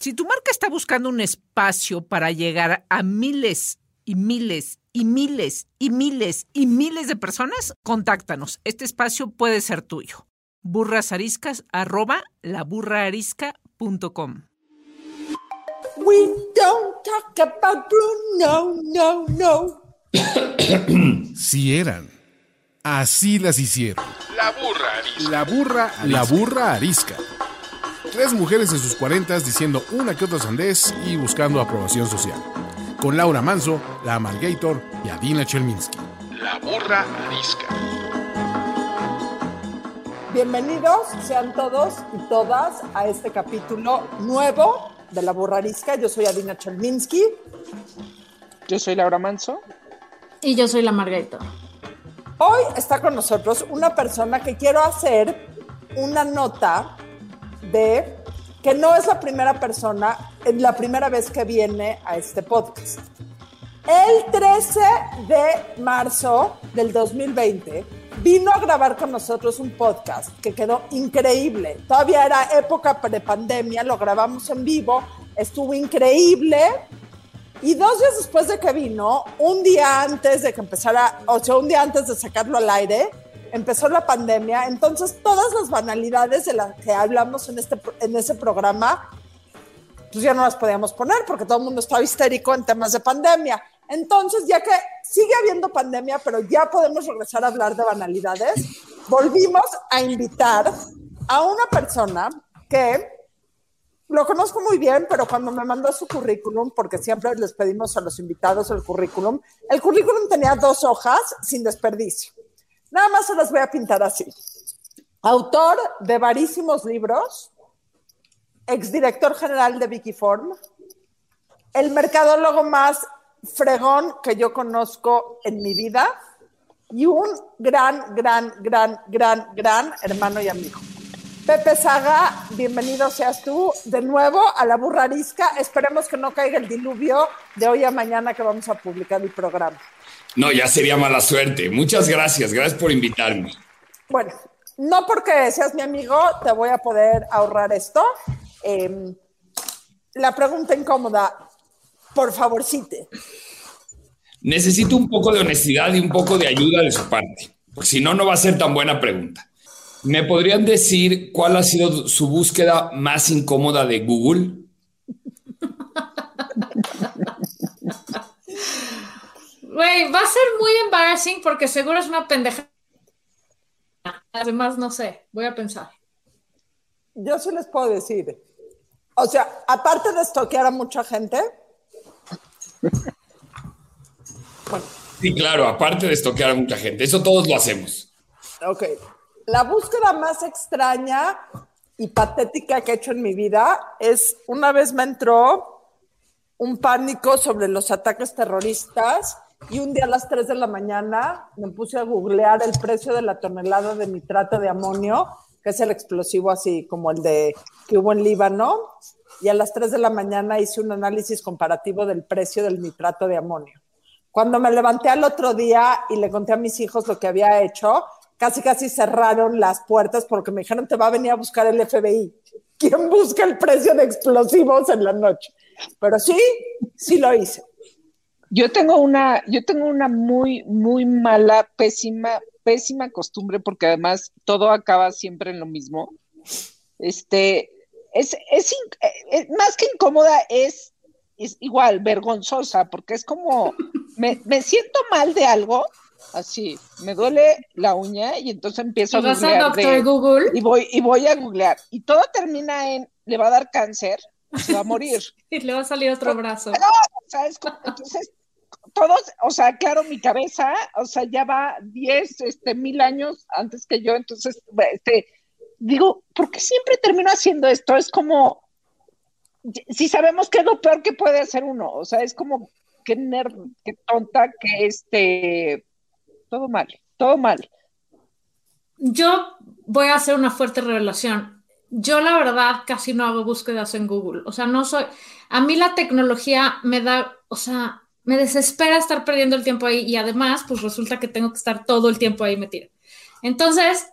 Si tu marca está buscando un espacio para llegar a miles y miles y miles y miles y miles de personas, contáctanos. Este espacio puede ser tuyo. burrasariscas arroba laburraarisca.com We don't talk about Bruno, no, no. Si eran. Así las hicieron. La burra arisca. La burra, la burra arisca. Tres mujeres en sus cuarentas diciendo una que otra sandez y buscando aprobación social. Con Laura Manso, la Amalgator y Adina Chelminsky. La burra arisca. Bienvenidos sean todos y todas a este capítulo nuevo de La Burrarisca. Yo soy Adina Chelminsky. Yo soy Laura Manso. Y yo soy la Margarita. Hoy está con nosotros una persona que quiero hacer una nota de que no es la primera persona, la primera vez que viene a este podcast. El 13 de marzo del 2020 vino a grabar con nosotros un podcast que quedó increíble. Todavía era época prepandemia, lo grabamos en vivo, estuvo increíble. Y dos días después de que vino, un día antes de que empezara, o sea, un día antes de sacarlo al aire, empezó la pandemia. Entonces, todas las banalidades de las que hablamos en, este, en ese programa, pues ya no las podíamos poner porque todo el mundo estaba histérico en temas de pandemia. Entonces, ya que sigue habiendo pandemia, pero ya podemos regresar a hablar de banalidades, volvimos a invitar a una persona que lo conozco muy bien, pero cuando me mandó su currículum, porque siempre les pedimos a los invitados el currículum, el currículum tenía dos hojas sin desperdicio. Nada más se las voy a pintar así. Autor de varísimos libros, exdirector general de Wikiform, el mercadólogo más fregón que yo conozco en mi vida y un gran, gran, gran, gran, gran hermano y amigo. Pepe Saga, bienvenido seas tú de nuevo a la burrarisca. Esperemos que no caiga el diluvio de hoy a mañana que vamos a publicar el programa. No, ya sería mala suerte. Muchas gracias, gracias por invitarme. Bueno, no porque seas mi amigo te voy a poder ahorrar esto. Eh, la pregunta incómoda, por favorcito. Necesito un poco de honestidad y un poco de ayuda de su parte, porque si no, no va a ser tan buena pregunta. ¿Me podrían decir cuál ha sido su búsqueda más incómoda de Google? Güey, va a ser muy embarrassing porque seguro es una pendeja. Además, no sé, voy a pensar. Yo sí les puedo decir. O sea, aparte de estoquear a mucha gente. Sí, claro, aparte de estoquear a mucha gente. Eso todos lo hacemos. Ok. La búsqueda más extraña y patética que he hecho en mi vida es una vez me entró un pánico sobre los ataques terroristas y un día a las 3 de la mañana me puse a googlear el precio de la tonelada de nitrato de amonio, que es el explosivo así como el de que hubo en Líbano, y a las 3 de la mañana hice un análisis comparativo del precio del nitrato de amonio. Cuando me levanté al otro día y le conté a mis hijos lo que había hecho, casi casi cerraron las puertas porque me dijeron te va a venir a buscar el FBI. ¿Quién busca el precio de explosivos en la noche? Pero sí, sí lo hice. Yo tengo una, yo tengo una muy, muy mala, pésima, pésima costumbre, porque además todo acaba siempre en lo mismo. Este, es, es, es más que incómoda, es, es igual, vergonzosa, porque es como, me, me siento mal de algo, así, me duele la uña y entonces empiezo a googlear. Doctor de, Google? Y voy, y voy a googlear. Y todo termina en, le va a dar cáncer, se va a morir. y le va a salir otro brazo. No, ¿sabes? Entonces, todos, o sea, claro, mi cabeza, o sea, ya va 10, este, mil años antes que yo, entonces, este, digo, ¿por qué siempre termino haciendo esto? Es como, si sabemos que es lo peor que puede hacer uno, o sea, es como, qué nerd, qué tonta, que este, todo mal, todo mal. Yo voy a hacer una fuerte revelación. Yo la verdad casi no hago búsquedas en Google. O sea, no soy... A mí la tecnología me da, o sea, me desespera estar perdiendo el tiempo ahí y además, pues resulta que tengo que estar todo el tiempo ahí metido. Entonces,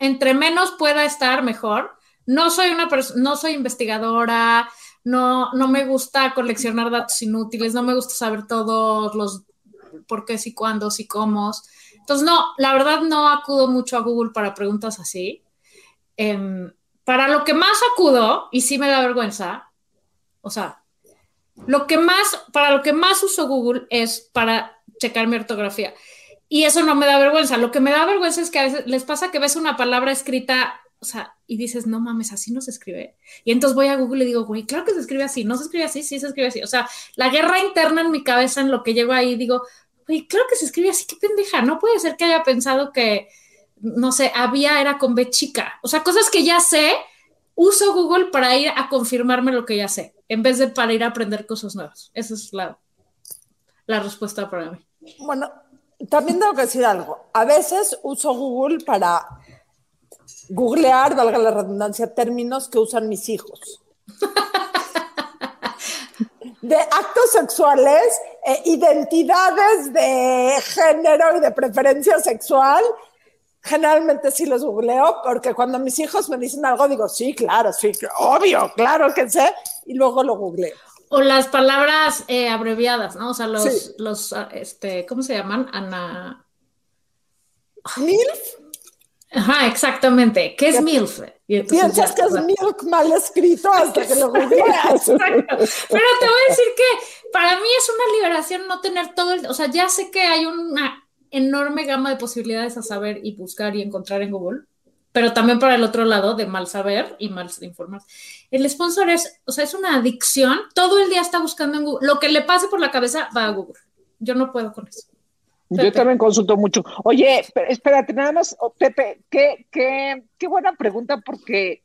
entre menos pueda estar, mejor. No soy una no soy investigadora, no, no me gusta coleccionar datos inútiles, no me gusta saber todos los por qué, si, cuándo, si, cómo. Entonces, no, la verdad no acudo mucho a Google para preguntas así. Em, para lo que más acudo, y sí me da vergüenza, o sea, lo que más, para lo que más uso Google es para checar mi ortografía. Y eso no me da vergüenza. Lo que me da vergüenza es que a veces les pasa que ves una palabra escrita, o sea, y dices, no mames, así no se escribe. Y entonces voy a Google y digo, güey, claro que se escribe así, no se escribe así, sí se escribe así. O sea, la guerra interna en mi cabeza en lo que llego ahí, digo, güey, claro que se escribe así, qué pendeja. No puede ser que haya pensado que, no sé, había era con B chica. O sea, cosas que ya sé, uso Google para ir a confirmarme lo que ya sé, en vez de para ir a aprender cosas nuevas. Esa es la, la respuesta para mí. Bueno, también tengo que decir algo. A veces uso Google para googlear, valga la redundancia, términos que usan mis hijos. De actos sexuales, eh, identidades de género y de preferencia sexual. Generalmente sí los googleo, porque cuando mis hijos me dicen algo, digo, sí, claro, sí, obvio, claro que sé, y luego lo googleo. O las palabras eh, abreviadas, ¿no? O sea, los, los, ah, este, ¿cómo se llaman? Ana. ¿Milf? Ajá, exactamente. ¿Qué es MILF? Piensas que es milk mal escrito hasta que lo googleas. Pero te voy a decir que para mí es una liberación no tener todo el. O sea, ya sé que hay una enorme gama de posibilidades a saber y buscar y encontrar en Google pero también para el otro lado de mal saber y mal informar. El sponsor es, o sea, es una adicción. Todo el día está buscando en Google. Lo que le pase por la cabeza va a Google. Yo no puedo con eso. Yo también consulto mucho. Oye, espérate, nada más, oh, Pepe, qué, qué, qué buena pregunta, porque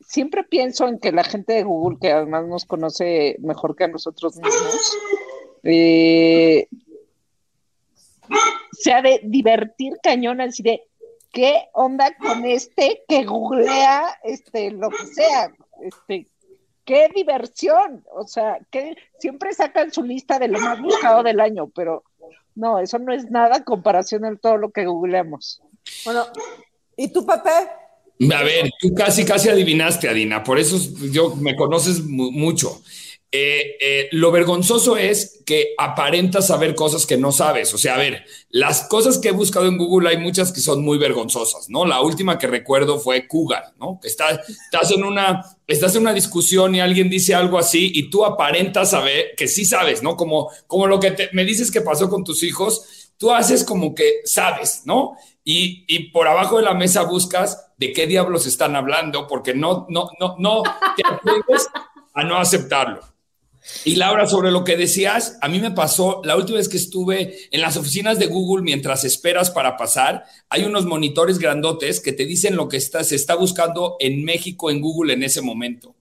siempre pienso en que la gente de Google, que además nos conoce mejor que a nosotros mismos, eh, se ha de divertir cañón, así de, ¿qué onda con este que googlea este, lo que sea? Este, qué diversión, o sea, que siempre sacan su lista de lo más buscado del año, pero no, eso no es nada en comparación a todo lo que googleamos. Bueno, ¿y tú, Pepe? A ver, tú casi, casi adivinaste, Adina, por eso yo me conoces mucho. Eh, eh, lo vergonzoso es que aparentas saber cosas que no sabes. O sea, a ver, las cosas que he buscado en Google hay muchas que son muy vergonzosas, ¿no? La última que recuerdo fue Cougar, ¿no? Que estás, en una, estás en una discusión y alguien dice algo así y tú aparentas saber que sí sabes, ¿no? Como, como lo que me dices que pasó con tus hijos, tú haces como que sabes, ¿no? Y, y, por abajo de la mesa buscas de qué diablos están hablando porque no, no, no, no te atreves a no aceptarlo. Y Laura, sobre lo que decías, a mí me pasó la última vez que estuve en las oficinas de Google mientras esperas para pasar, hay unos monitores grandotes que te dicen lo que está, se está buscando en México en Google en ese momento.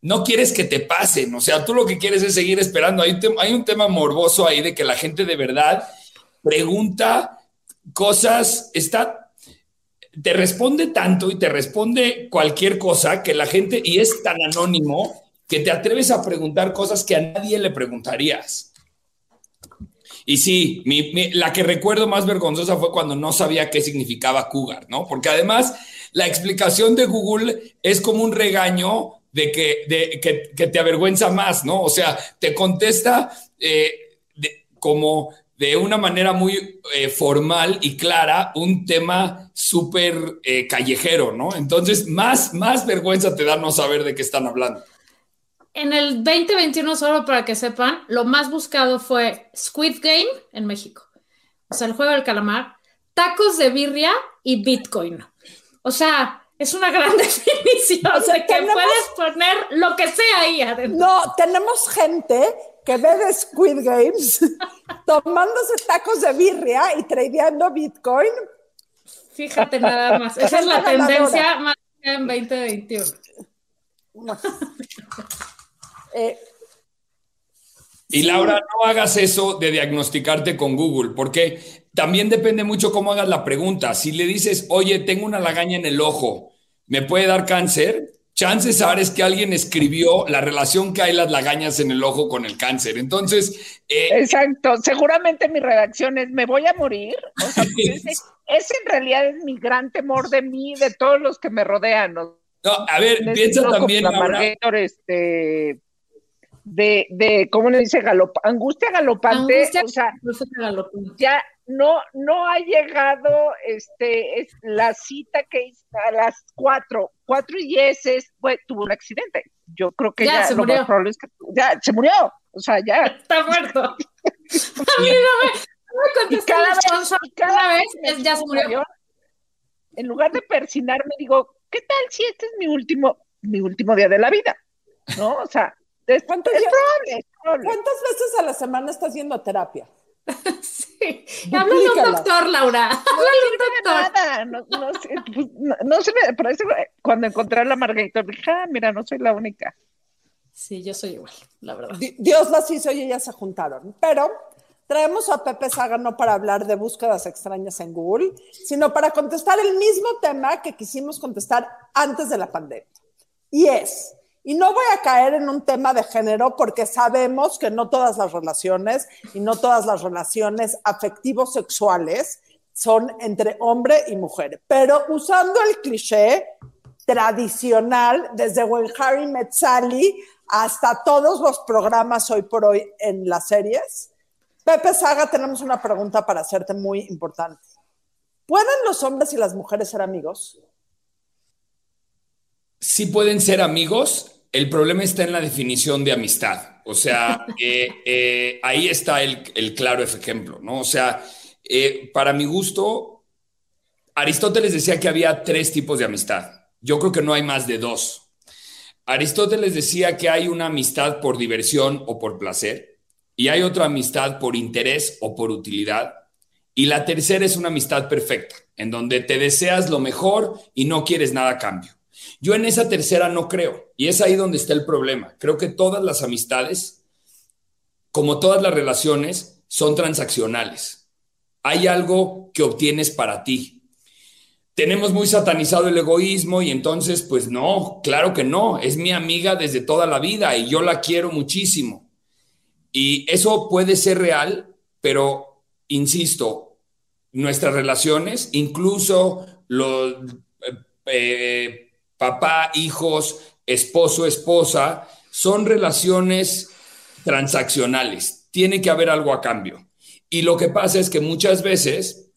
No quieres que te pasen, o sea, tú lo que quieres es seguir esperando. Hay hay un tema morboso ahí de que la gente de verdad pregunta cosas, está, te responde tanto y te responde cualquier cosa que la gente, y es tan anónimo, que te atreves a preguntar cosas que a nadie le preguntarías. Y sí, la que recuerdo más vergonzosa fue cuando no sabía qué significaba cougar, ¿no? Porque además la explicación de Google es como un regaño de que, de, que, te avergüenza más, ¿no? O sea, te contesta eh, como de una manera muy eh, formal y clara un tema súper eh, callejero, ¿no? Entonces, más, más vergüenza te da no saber de qué están hablando. En el 2021, solo para que sepan, lo más buscado fue Squid Game en México. O sea, el juego del calamar, tacos de birria y Bitcoin. O sea, es una gran definición. O sea, que puedes poner lo que sea ahí adentro. No, tenemos gente que ve de Squid Games tomándose tacos de birria y tradeando Bitcoin. Fíjate nada más. Esa es la tendencia más en 2021. Eh, y Laura, no hagas eso de diagnosticarte con Google, porque también depende mucho cómo hagas la pregunta. Si le dices, oye, tengo una lagaña en el ojo, ¿me puede dar cáncer? Chances es que alguien escribió la relación que hay las lagañas en el ojo con el cáncer. Entonces. Eh, Exacto. Seguramente mi redacción es: ¿me voy a morir? ese, en realidad es mi gran temor de mí, de todos los que me rodean. No, a ver, piensa también. Ahora, este, de, de ¿cómo le dice? Galop angustia galopante. Angustia o sea, galopante. ya no, no ha llegado este, es la cita que hizo a las cuatro, cuatro y ese fue, tuvo un accidente. Yo creo que Ya, ya, se lo murió. más probable es que ya se murió. O sea, ya. Está muerto. A mí no me, no me Y contesta cada vez, y cada vez es- ya se murió. En lugar de persinarme, digo, ¿qué tal si este es mi último, mi último día de la vida? ¿No? O sea, es, ¿Cuántos es días- probable, es probable. ¿Cuántas veces a la semana estás yendo a terapia? Sí. Háblale a un doctor, Laura. Háblale a un doctor. Nada, no, no sé, pues, no, no se me, por eso cuando encontré a la Margarita dije, ah, mira, no soy la única. Sí, yo soy igual, la verdad. Di- Dios las hizo y ellas se juntaron. Pero traemos a Pepe Saga no para hablar de búsquedas extrañas en Google, sino para contestar el mismo tema que quisimos contestar antes de la pandemia. Y es, y no voy a caer en un tema de género porque sabemos que no todas las relaciones y no todas las relaciones afectivos sexuales son entre hombre y mujer, pero usando el cliché tradicional desde When Harry Met Sally hasta todos los programas hoy por hoy en las series. Pepe Saga, tenemos una pregunta para hacerte muy importante. ¿Pueden los hombres y las mujeres ser amigos? Sí pueden ser amigos, el problema está en la definición de amistad. O sea, eh, eh, ahí está el, el claro ejemplo, ¿no? O sea, eh, para mi gusto, Aristóteles decía que había tres tipos de amistad. Yo creo que no hay más de dos. Aristóteles decía que hay una amistad por diversión o por placer, y hay otra amistad por interés o por utilidad, y la tercera es una amistad perfecta, en donde te deseas lo mejor y no quieres nada a cambio. Yo en esa tercera no creo, y es ahí donde está el problema. Creo que todas las amistades, como todas las relaciones, son transaccionales. Hay algo que obtienes para ti. Tenemos muy satanizado el egoísmo y entonces, pues no, claro que no, es mi amiga desde toda la vida y yo la quiero muchísimo. Y eso puede ser real, pero, insisto, nuestras relaciones, incluso los... Eh, papá, hijos, esposo, esposa, son relaciones transaccionales. Tiene que haber algo a cambio. Y lo que pasa es que muchas veces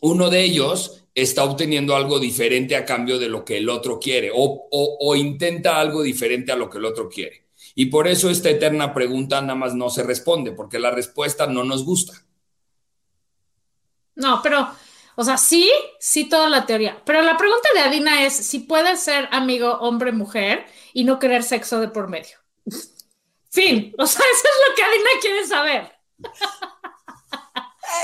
uno de ellos está obteniendo algo diferente a cambio de lo que el otro quiere o, intenta algo diferente a lo que el otro quiere. Y por eso esta eterna pregunta nada más no se responde, porque la respuesta no nos gusta. No, pero, o sea, sí, sí toda la teoría. Pero la pregunta de Adina es si puedes ser amigo hombre-mujer y no querer sexo de por medio. Fin. O sea, eso es lo que Adina quiere saber.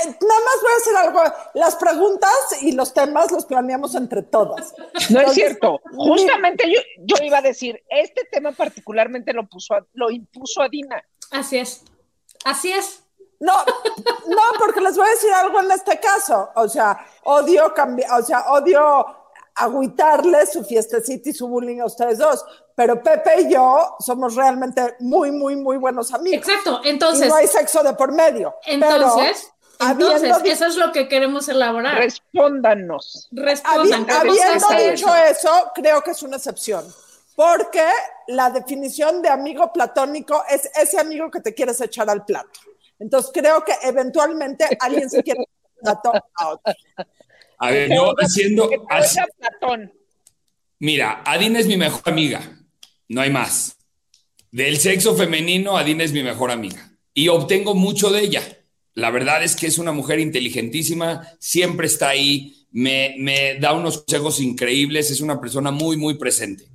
Eh, nada más voy a hacer algo. Las preguntas y los temas los planeamos entre todas. No es cierto. Justamente yo, yo iba a decir, este tema particularmente lo puso, a- lo impuso a Dina. Así es. Así es. No, no, porque les voy a decir algo en este caso. O sea, odio cambiar, o sea, odio agüitarles su fiestecita y su bullying a ustedes dos. Pero Pepe y yo somos realmente muy, muy, muy buenos amigos. Exacto. Y Entonces, no hay sexo de por medio. entonces, entonces, habiendo eso es lo que queremos elaborar. Respóndanos. Respondan. Habi- ¿cómo se habiendo dicho eso? eso, creo que es una excepción. Porque la definición de amigo platónico es ese amigo que te quieres echar al plato. Entonces creo que eventualmente alguien se quiere plato a otro. A ver, yo haciendo... Platón. Mira, Adina es mi mejor amiga, no hay más. Del sexo femenino, Adina es mi mejor amiga y obtengo mucho de ella. La verdad es que es una mujer inteligentísima, siempre está ahí, me, me da unos consejos increíbles, es una persona muy, muy presente.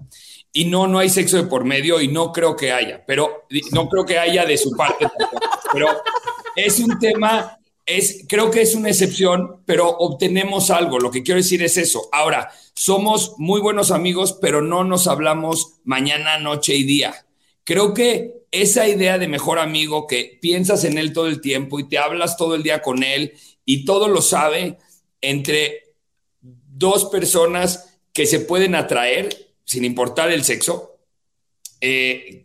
Y no, no hay sexo de por medio y no creo que haya, pero no creo que haya de su parte. Pero es un tema, es, creo que es una excepción, pero obtenemos algo. Lo que quiero decir es eso. Ahora, somos muy buenos amigos, pero no nos hablamos mañana, noche y día. Creo que esa idea de mejor amigo que piensas en él todo el tiempo y te hablas todo el día con él y todo lo sabe entre dos personas que se pueden atraer sin importar el sexo, eh,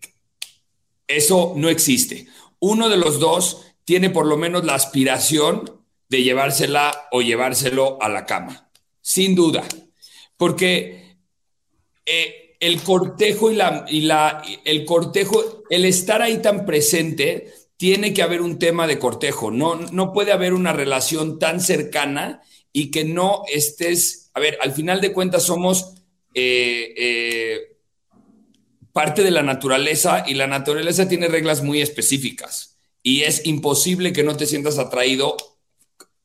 eso no existe. Uno de los dos tiene por lo menos la aspiración de llevársela o llevárselo a la cama, sin duda, porque eh, el cortejo y la, y la, el cortejo, el estar ahí tan presente, tiene que haber un tema de cortejo. No, no puede haber una relación tan cercana y que no estés, a ver, al final de cuentas somos eh, eh, parte de la naturaleza y la naturaleza tiene reglas muy específicas y es imposible que no te sientas atraído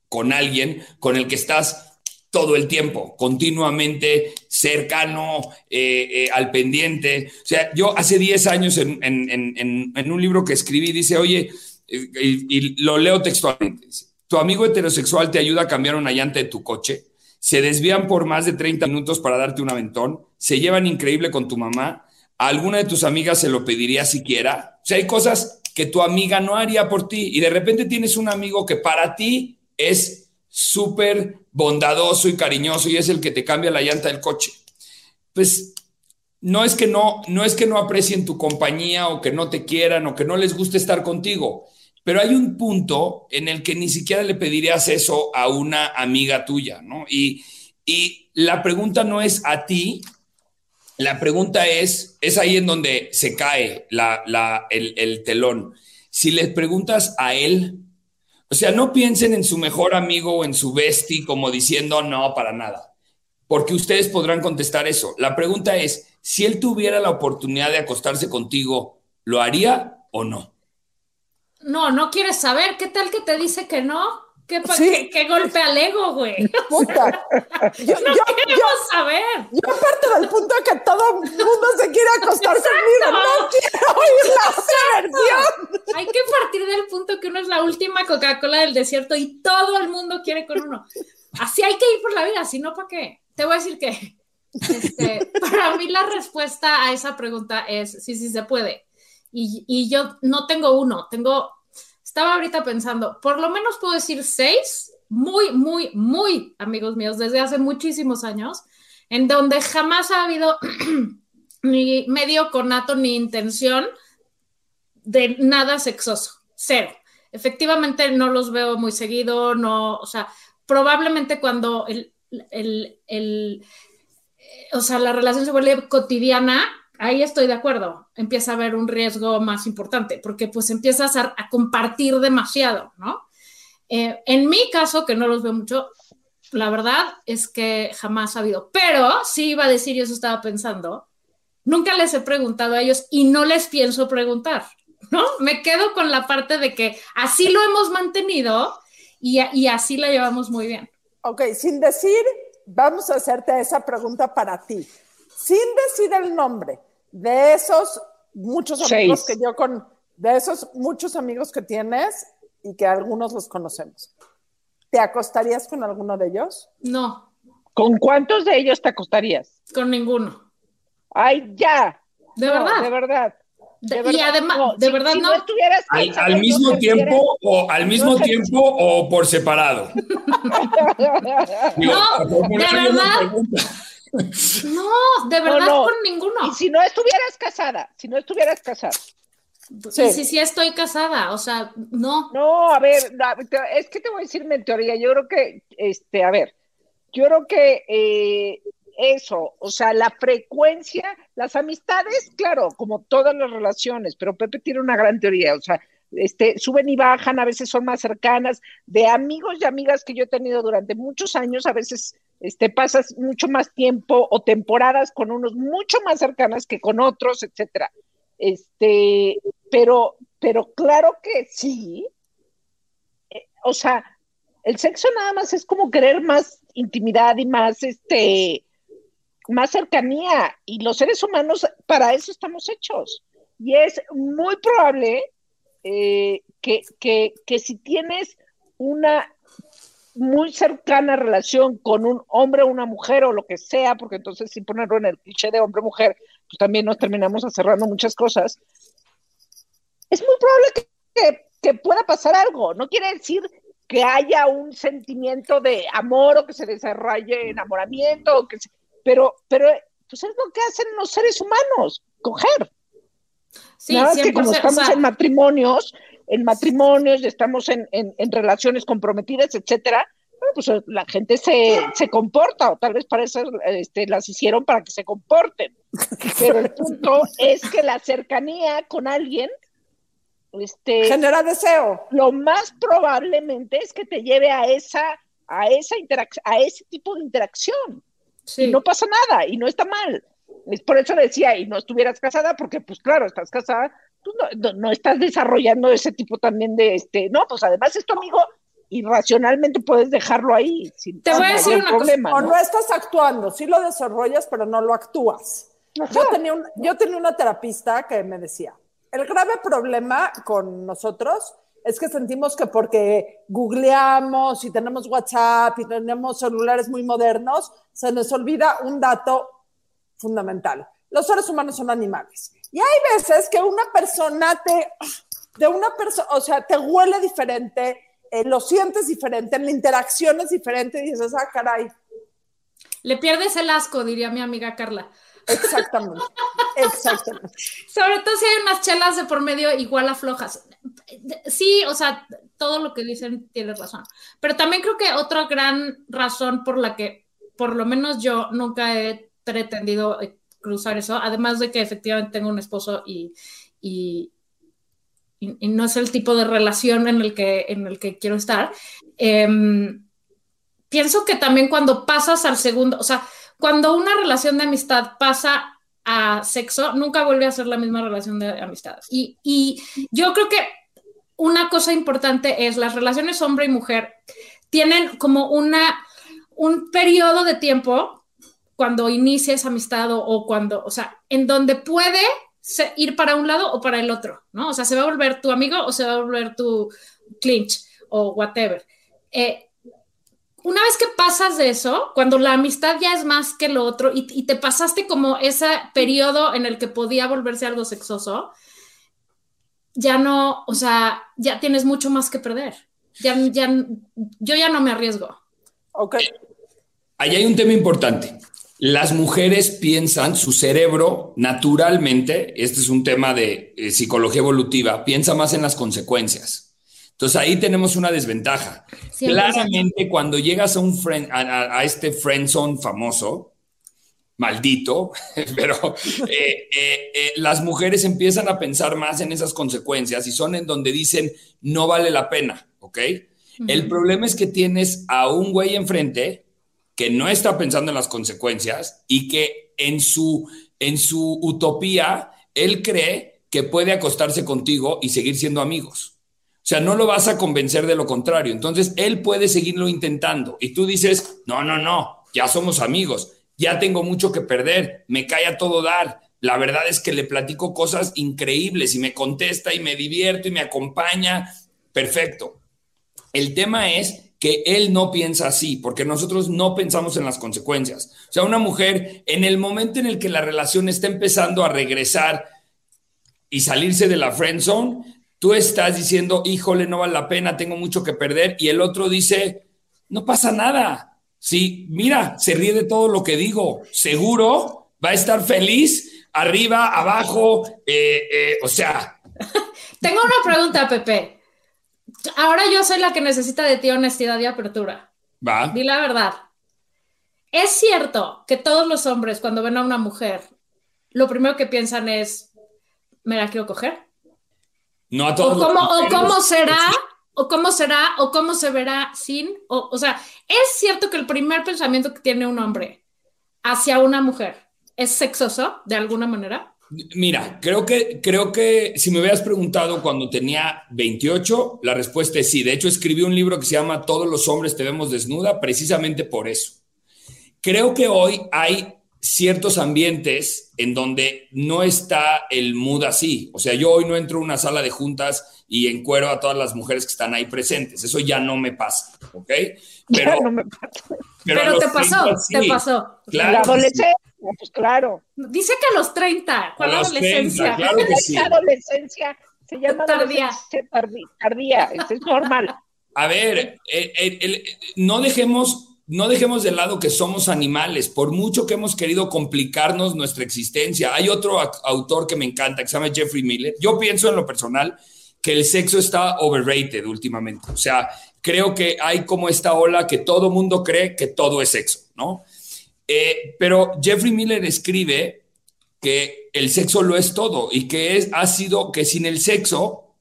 con alguien con el que estás todo el tiempo, continuamente cercano, eh, al pendiente. O sea, yo hace 10 años en, un libro que escribí dice, oye, y, lo leo textualmente, tu amigo heterosexual te ayuda a cambiar una llanta de tu coche, se desvían por más de 30 minutos para darte un aventón, se llevan increíble con tu mamá, a alguna de tus amigas se lo pediría siquiera. O sea, hay cosas que tu amiga no haría por ti y de repente tienes un amigo que para ti es súper bondadoso y cariñoso y es el que te cambia la llanta del coche. Pues no es que no, no es que no aprecien tu compañía o que no te quieran o que no les guste estar contigo, pero hay un punto en el que ni siquiera le pedirías eso a una amiga tuya, ¿no? Y, y la pregunta no es a ti, la pregunta es, es ahí en donde se cae la, la, el, el telón. Si le preguntas a él, o sea, no piensen en su mejor amigo o en su bestie como diciendo no para nada, porque ustedes podrán contestar eso. La pregunta es, si él tuviera la oportunidad de acostarse contigo, ¿lo haría o no? No, no quieres saber. ¿Qué tal que te dice que no? ¿Qué, golpe al ego, güey? Puta. Yo, no yo, queremos saber. Yo parto del punto de que todo el mundo se quiere acostar conmigo. No quiero oír la otra versión. Hay que partir del punto que uno es la última Coca-Cola del desierto y todo el mundo quiere con uno. Así hay que ir por la vida, si no, ¿para qué? Te voy a decir que este, para mí la respuesta a esa pregunta es sí, sí se puede. Y, yo no tengo uno, tengo estaba ahorita pensando, por lo menos puedo decir seis, muy, muy, muy amigos míos desde hace muchísimos años, en donde jamás ha habido ni medio conato ni intención de nada sexoso, cero. Efectivamente no los veo muy seguido, no, o sea, probablemente cuando el, el, el o sea, la relación se vuelve cotidiana, ahí estoy de acuerdo, empieza a haber un riesgo más importante, porque pues empiezas a, compartir demasiado, ¿no? Eh, en mi caso, que no los veo mucho, la verdad es que jamás ha habido, pero sí iba a decir, y eso estaba pensando, nunca les he preguntado a ellos y no les pienso preguntar, ¿no? Me quedo con la parte de que así lo hemos mantenido y, y así la llevamos muy bien. Ok, sin decir, vamos a hacerte esa pregunta para ti. Sin decir el nombre, de esos muchos amigos que yo con, de esos muchos amigos que tienes y que algunos los conocemos, ¿te acostarías con alguno de ellos? No. ¿Con cuántos de ellos te acostarías? Con ninguno. Ay, ya. De verdad. De verdad. y además, de verdad no. al, mismo tiempo o al mismo tiempo o por separado. no, de verdad. No, de verdad con ninguno. Y si no estuvieras casada, si no estuvieras casada. Sí. sí, sí, estoy casada, o sea, no. No, a ver, es que te voy a decir mi teoría, yo creo que, este, a ver, yo creo que eh, eso, o sea, la frecuencia, las amistades, claro, como todas las relaciones, pero Pepe tiene una gran teoría, o sea, este, suben y bajan, a veces son más cercanas, de amigos y amigas que yo he tenido durante muchos años, a veces este, pasas mucho más tiempo o temporadas con unos mucho más cercanas que con otros, etcétera. Este, pero, pero claro que sí. Eh, o sea, el sexo nada más es como querer más intimidad y más, este, más cercanía. Y los seres humanos para eso estamos hechos. Y es muy probable eh, que, que, que si tienes una muy cercana relación con un hombre o una mujer o lo que sea, porque entonces sin ponerlo en el cliché de hombre-mujer, pues también nos terminamos cerrando muchas cosas, es muy probable que, pueda pasar algo. No quiere decir que haya un sentimiento de amor o que se desarrolle enamoramiento, que pero, pero pues es lo que hacen los seres humanos, coger. Sí, Nada que como estamos en matrimonios, en matrimonios, estamos en, en, relaciones comprometidas, etcétera, pues la gente se, se comporta, o tal vez para eso este, las hicieron para que se comporten. Pero el punto es que la cercanía con alguien este, Genera deseo. lo más probablemente es que te lleve a esa, a esa a ese tipo de interacción. Sí. Y no pasa nada, y no está mal. Por eso decía, y no estuvieras casada, porque pues claro, estás casada, tú no, no- no estás desarrollando ese tipo también de este, no, pues además es tu amigo y racionalmente puedes dejarlo ahí sin Te voy a decir una cosa, problema. O ¿no? no estás actuando, sí lo desarrollas, pero no lo actúas. Yo tenía, un- yo tenía una terapista que me decía, el grave problema con nosotros es que sentimos que porque googleamos y tenemos WhatsApp y tenemos celulares muy modernos, se nos olvida un dato fundamental. Los seres humanos son animales. Y hay veces que una persona te, de una persona, o sea, te huele diferente, eh, lo sientes diferente, la interacción es diferente y dices, ah, caray, Le pierdes el asco, diría mi amiga Carla. exactamente, exactamente. Sobre todo si hay unas chelas de por medio igual aflojas. Sí, o sea, todo lo que dicen tiene razón. Pero también creo que otra gran razón por la que, por lo menos yo, nunca he pretendido eh, cruzar eso, además de que efectivamente tengo un esposo y, no es el tipo de relación en el que, en el que quiero estar. em, pienso que también cuando pasas al segundo, o sea, cuando una relación de amistad pasa a sexo, nunca vuelve a ser la misma relación de amistad. Y, y yo creo que una cosa importante es las relaciones hombre y mujer tienen como una, un periodo de tiempo cuando inicia esa amistad o, o cuando, o sea, en donde puede ir para un lado o para el otro, ¿no? O sea, se va a volver tu amigo o se va a volver tu clinch o whatever. Eh, una vez que pasas de eso, cuando la amistad ya es más que lo otro y, y te pasaste como ese periodo en el que podía volverse algo sexoso, ya no, o sea, ya tienes mucho más que perder. Ya, ya, yo ya no me arriesgo. Ok, Ahí hay un tema importante. Las mujeres piensan, su cerebro naturalmente, este es un tema de eh, psicología evolutiva, piensa más en las consecuencias. Entonces ahí tenemos una desventaja. 100%. Claramente cuando llegas a un friend, a, este friendzone famoso, maldito, pero eh, eh, eh, las mujeres empiezan a pensar más en esas consecuencias y son en donde dicen no vale la pena, ¿ok? El problema es que tienes a un güey enfrente que no está pensando en las consecuencias y que en su, en su utopía él cree que puede acostarse contigo y seguir siendo amigos. O sea, no lo vas a convencer de lo contrario. Entonces, él puede seguirlo intentando. Y tú dices, no, no, no, ya somos amigos, ya tengo mucho que perder, me cae a todo dar. La verdad es que le platico cosas increíbles y me contesta y me divierto y me acompaña. Perfecto. El tema es que él no piensa así, porque nosotros no pensamos en las consecuencias. O sea, una mujer, en el momento en el que la relación está empezando a regresar y salirse de la friend zone, tú estás diciendo, híjole, no vale la pena, tengo mucho que perder, y el otro dice, no pasa nada. Sí, mira, se ríe de todo lo que digo. Seguro va a estar feliz, arriba, abajo, eh, eh, o sea, Tengo una pregunta, Pepe. Ahora yo soy la que necesita de ti honestidad y apertura. va. Di la verdad. ¿Es cierto que todos los hombres cuando ven a una mujer, lo primero que piensan es, me la quiero coger? No a ¿O todos los cómo, o cómo será? ¿O cómo será? ¿O cómo se verá sin? O, o sea, ¿es cierto que el primer pensamiento que tiene un hombre hacia una mujer es sexoso de alguna manera? Mira, creo que, creo que si me hubieras preguntado cuando tenía 28, la respuesta es sí. De hecho, escribí un libro que se llama Todos los hombres te vemos desnuda, precisamente por eso. Creo que hoy hay ciertos ambientes en donde no está el mood así. O sea, yo hoy no entro a una sala de juntas y encuero a todas las mujeres que están ahí presentes. Eso ya no me pasa, ¿ok? Pero, Ya no me pasa. Pero, te pasó, 30 sí. te pasó. Claro. La adolescencia, pues claro. Dice que a los 30, ¿cuál los adolescencia? 30, claro que sí. La adolescencia se llama Tardía. adolescencia tardía. tardía. Eso es normal. A ver, eh, eh, el- no dejemos, no dejemos de lado que somos animales, por mucho que hemos querido complicarnos nuestra existencia. Hay otro autor que me encanta, que se llama Jeffrey Miller. Yo pienso en lo personal que el sexo está overrated últimamente. O sea, creo que hay como esta ola que todo mundo cree que todo es sexo, ¿no? Eh, pero Jeffrey Miller escribe que el sexo lo es todo y que es, ha sido que sin el sexo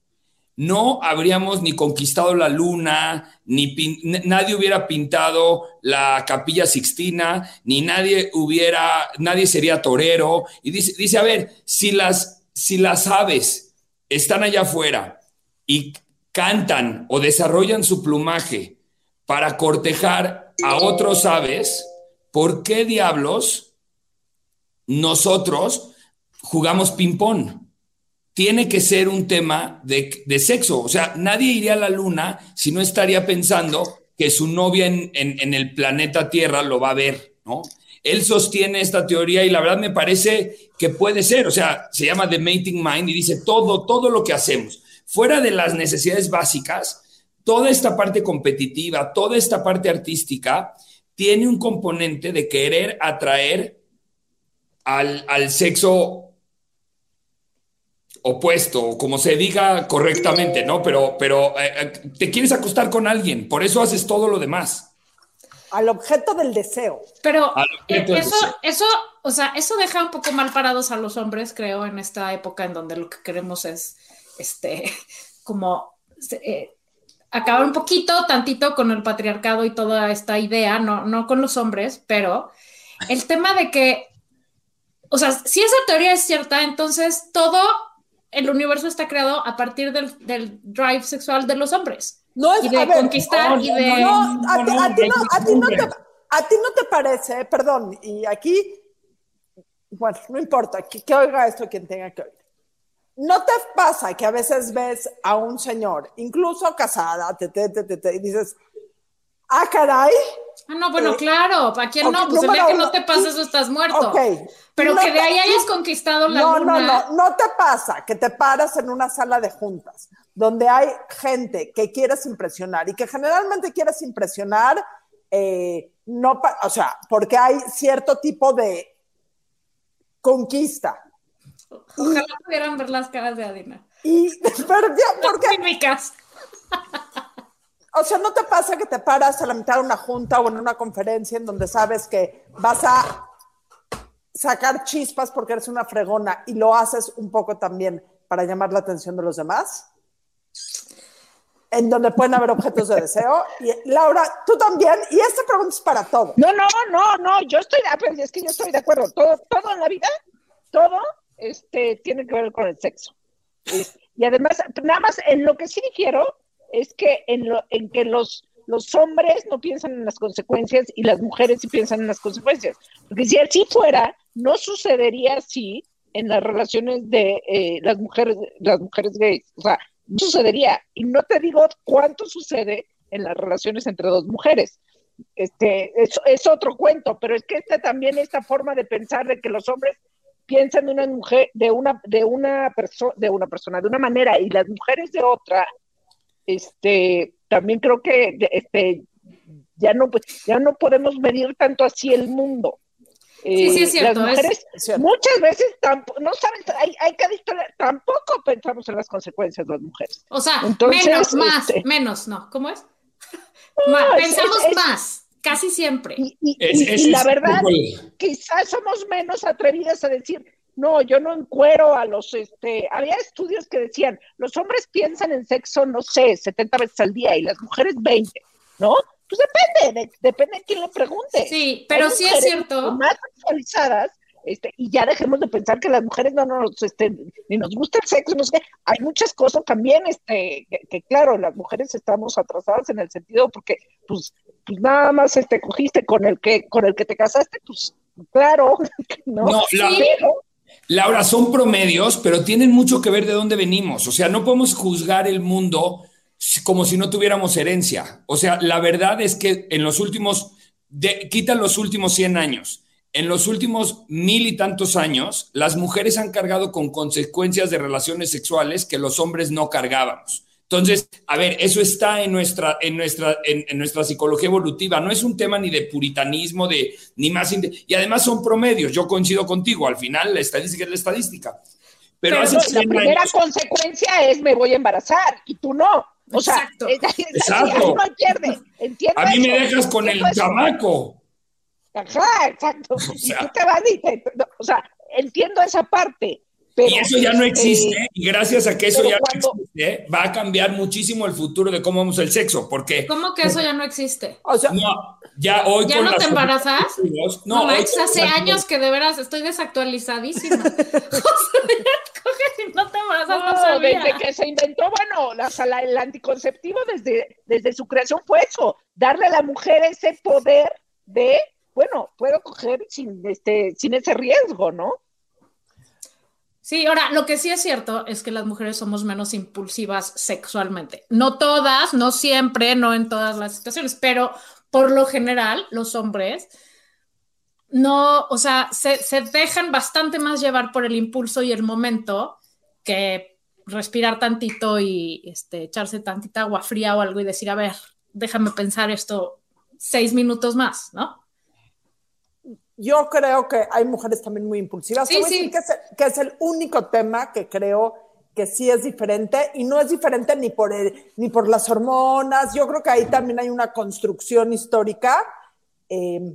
no habríamos ni conquistado la luna, ni nadie hubiera pintado la capilla sixtina, ni nadie hubiera, nadie sería torero. Y dice, dice a ver, si las, si las aves están allá afuera y cantan o desarrollan su plumaje para cortejar a otros aves, ¿por qué diablos nosotros jugamos ping-pong? Tiene que ser un tema de, sexo. O sea, nadie iría a la luna si no estaría pensando que su novia en, en el planeta Tierra lo va a ver, ¿no? Él sostiene esta teoría y la verdad me parece que puede ser, o sea, se llama The Mating Mind y dice todo, todo lo que hacemos, fuera de las necesidades básicas, toda esta parte competitiva, toda esta parte artística, tiene un componente de querer atraer al, sexo opuesto, o como se diga correctamente, ¿no? Pero, pero eh, eh, te quieres acostar con alguien, por eso haces todo lo demás al objeto del deseo. Pero eso, eso, o sea, eso deja un poco mal parados a los hombres, creo, en esta época en donde lo que queremos es, este, como eh, acabar un poquito, tantito con el patriarcado y toda esta idea, no, no con los hombres, pero el tema de que, o sea, si esa teoría es cierta, entonces todo el universo está creado a partir del, del drive sexual de los hombres. No es, y de conquistar y de... No, a, ti, a, ti no, a, ti no te, a ti no te parece, perdón, y aquí, bueno, no importa, que, que oiga esto quien tenga que oír. ¿No te pasa que a veces ves a un señor, incluso casada, te, te, te, te, y dices, ah, caray? Ah, no, bueno, eh, claro, ¿para quién no? Pues el día que no te pasa eso estás muerto. Okay. Pero que de ahí hayas conquistado la no, luna. No, no, no te pasa que te paras en una sala de juntas donde hay gente que quieres impresionar y que generalmente quieres impresionar, eh, no, o sea, porque hay cierto tipo de conquista. Ojalá pudieran ver las caras de Adina. Y, pero ya, ¿por qué? O sea, ¿no te pasa que te paras a la mitad de una junta o en una conferencia en donde sabes que vas a sacar chispas porque eres una fregona y lo haces un poco también para llamar la atención de los demás? en donde pueden haber objetos de deseo. Y Laura, tú también, y esta pregunta es para todo. No, no, no, no, yo estoy, es que yo estoy de acuerdo, todo, todo en la vida, todo este, tiene que ver con el sexo. Y además, nada más en lo que sí difiero es que en, lo, en que los, hombres no piensan en las consecuencias y las mujeres sí piensan en las consecuencias. Porque si así fuera, no sucedería así en las relaciones de eh, las mujeres, las mujeres gays. O sea, sucedería. Y no te digo cuánto sucede en las relaciones entre dos mujeres. Este, es, es otro cuento, pero es que esta también esta forma de pensar de que los hombres piensan de una mujer, de una, de una persona, de una persona de una manera y las mujeres de otra, este, también creo que este, ya no, ya no podemos medir tanto así el mundo. Sí, sí, es eh, cierto. muchas veces no saben, hay, hay cada historia, tampoco pensamos en las consecuencias de las mujeres. O sea, menos, más, este, menos, ¿no? ¿Cómo es? pensamos más, casi siempre. Y, la verdad, quizás somos menos atrevidas a decir, no, yo no encuero a los, este, había estudios que decían, los hombres piensan en sexo, no sé, 70 veces al día y las mujeres 20, ¿no? Pues depende, depende de quién le pregunte. Sí, pero sí es cierto. Más actualizadas, este, y ya dejemos de pensar que las mujeres no nos, este, ni nos gusta el sexo, no sé Hay muchas cosas también, este, que, claro, las mujeres estamos atrasadas en el sentido porque, pues, pues nada más este, cogiste con el que, con el que te casaste, pues, claro, no. no Laura, son promedios, pero tienen mucho que ver de dónde venimos. O sea, no podemos juzgar el mundo como si no tuviéramos herencia. O sea, la verdad es que en los últimos, de, quitan los últimos 100 años, en los últimos mil y tantos años, las mujeres han cargado con consecuencias de relaciones sexuales que los hombres no cargábamos. Entonces, a ver, eso está en nuestra, en nuestra, en, nuestra psicología evolutiva. No es un tema ni de puritanismo, de ni más. Y además son promedios. Yo coincido contigo. Al final, la estadística es la estadística. pero, la 100 primera años- consecuencia es me voy a embarazar y tú no. O sea, Exacto. es- es- Exacto. no pierde. Entiendo a mí me dejas con el eso. chamaco. Ajá, exacto. y sea. tú te vas y te- no, o sea, entiendo esa parte. Pero, y eso ya no existe, y gracias a que eso ya cuando- no existe, va a cambiar muchísimo el futuro de cómo vamos el sexo, porque ¿Cómo que eso ya no existe? O sea, no, ya hoy ¿Ya con no las te embarazas? No, No, hace las- años que de veras estoy desactualizadísima. o sea, ya coges y no te embarazas, no, No, sabía. desde que se inventó, bueno, la, la- el anticonceptivo desde, desde su creación fue eso, darle a la mujer ese poder de, bueno, puedo coger sin, este, sin ese riesgo, ¿no? Sí, ahora, lo que sí es cierto es que las mujeres somos menos impulsivas sexualmente. No todas, no siempre, no en todas las situaciones, pero por lo general, los hombres no, o sea, se, dejan bastante más llevar por el impulso y el momento que respirar tantito y este, echarse tantita agua fría o algo y decir, a ver, déjame pensar esto seis minutos más, ¿no? Yo creo que hay mujeres también muy impulsivas. Sí, sí. decir que es, que es el único tema que creo que sí es diferente y no es diferente ni por, el, ni por las hormonas. Yo creo que ahí también hay una construcción histórica. Eh,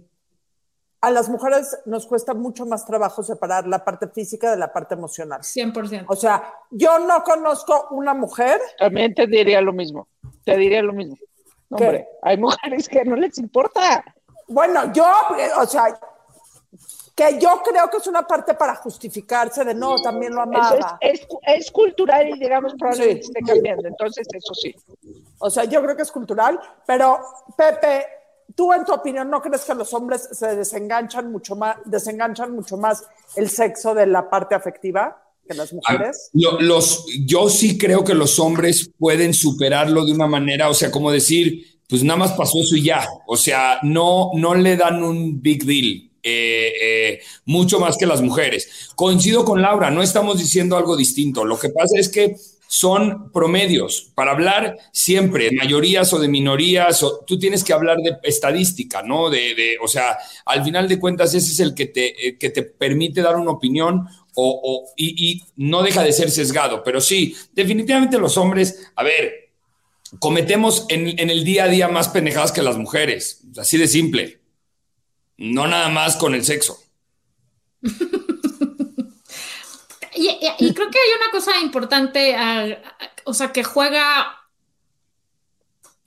a las mujeres nos cuesta mucho más trabajo separar la parte física de la parte emocional. 100%. O sea, yo no conozco una mujer También te diría lo mismo, te diría lo mismo. ¿Qué? Hombre, hay mujeres que no les importa. Bueno, yo, o sea, que yo creo que es una parte para justificarse de no, también lo Eso es, amaba. es, es cultural y digamos probablemente Sí. esté cambiando. Entonces, eso sí. O sea, yo creo que es cultural, pero Pepe, tú en tu opinión no crees que los hombres se desenganchan mucho más, desenganchan mucho más el sexo de la parte afectiva que las mujeres? Lo- los, yo sí creo que los hombres pueden superarlo de una manera, o sea, como decir, pues nada más pasó eso y ya. O sea, no, no le dan un big deal. Eh, eh, mucho más que las mujeres. Coincido con Laura, no estamos diciendo algo distinto. Lo que pasa es que son promedios. Para hablar siempre, mayorías o de minorías, o, tú tienes que hablar de estadística, ¿no? De, o sea, al final de cuentas, ese es el que te, eh, que te permite dar una opinión o, y no deja de ser sesgado. Pero sí, definitivamente los hombres, a ver, cometemos en, en el día a día más pendejadas que las mujeres. Así de simple. No nada más con el sexo. Y, creo que hay una cosa importante, o sea, que juega